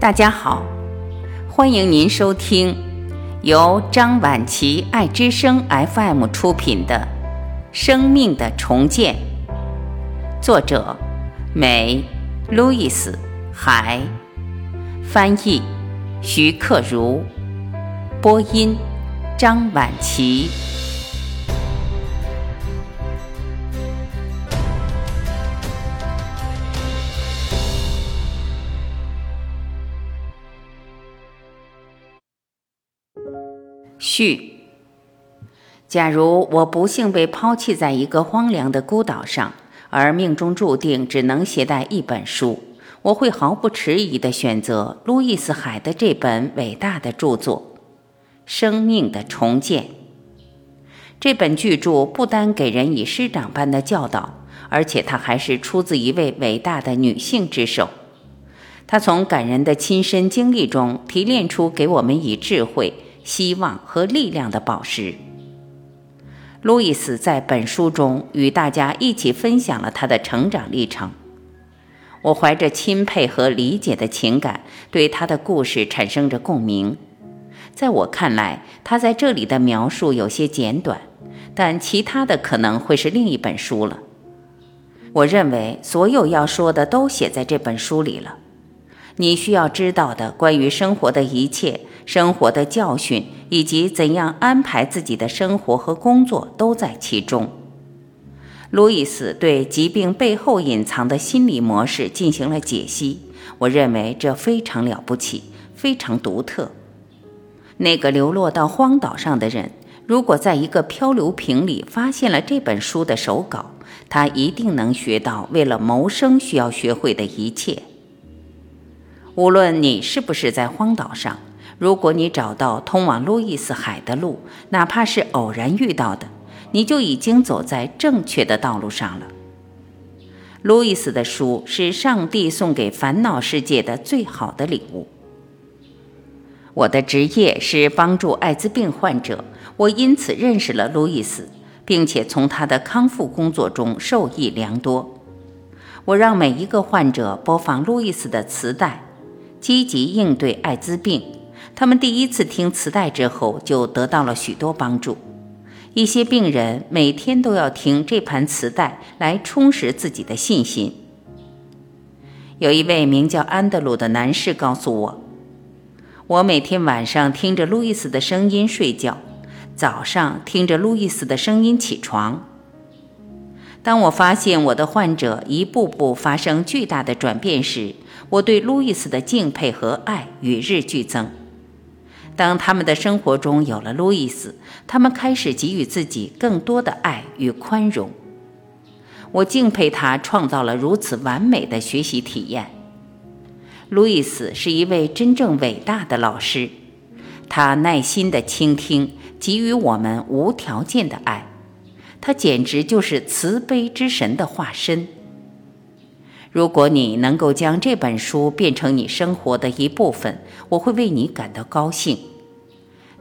大家好，欢迎您收听由张晚琪爱之声 FM 出品的《生命的重建》，作者美路易斯海，翻译徐克如，播音张晚琪。序。假如我不幸被抛弃在一个荒凉的孤岛上，而命中注定只能携带一本书，我会毫不迟疑地选择路易斯·海的这本伟大的著作《生命的重建》。这本巨著不单给人以师长般的教导，而且它还是出自一位伟大的女性之手。她从感人的亲身经历中提炼出给我们以智慧。希望和力量的宝石。路易斯在本书中与大家一起分享了他的成长历程。我怀着钦佩和理解的情感，对他的故事产生着共鸣。在我看来，他在这里的描述有些简短，但其他的可能会是另一本书了。我认为所有要说的都写在这本书里了。你需要知道的关于生活的一切。生活的教训以及怎样安排自己的生活和工作都在其中。路易斯对疾病背后隐藏的心理模式进行了解析，我认为这非常了不起，非常独特。那个流落到荒岛上的人，如果在一个漂流瓶里发现了这本书的手稿，他一定能学到为了谋生需要学会的一切。无论你是不是在荒岛上。如果你找到通往路易斯海的路，哪怕是偶然遇到的，你就已经走在正确的道路上了。路易斯的书是上帝送给烦恼世界的最好的礼物。我的职业是帮助艾滋病患者，我因此认识了路易斯，并且从他的康复工作中受益良多。我让每一个患者播放路易斯的磁带，积极应对艾滋病。他们第一次听磁带之后，就得到了许多帮助。一些病人每天都要听这盘磁带来充实自己的信心。有一位名叫安德鲁的男士告诉我：“我每天晚上听着路易斯的声音睡觉，早上听着路易斯的声音起床。当我发现我的患者一步步发生巨大的转变时，我对路易斯的敬佩和爱与日俱增。”当他们的生活中有了路易斯，他们开始给予自己更多的爱与宽容。我敬佩他创造了如此完美的学习体验。路易斯是一位真正伟大的老师，他耐心地倾听，给予我们无条件的爱。他简直就是慈悲之神的化身。如果你能够将这本书变成你生活的一部分，我会为你感到高兴。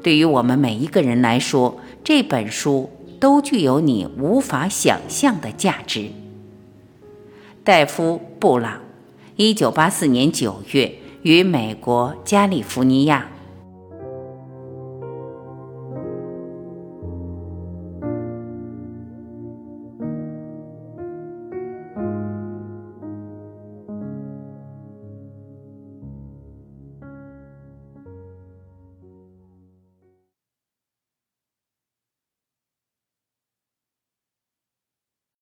对于我们每一个人来说，这本书都具有你无法想象的价值。戴夫·布朗，一九八四年九月于美国加利福尼亚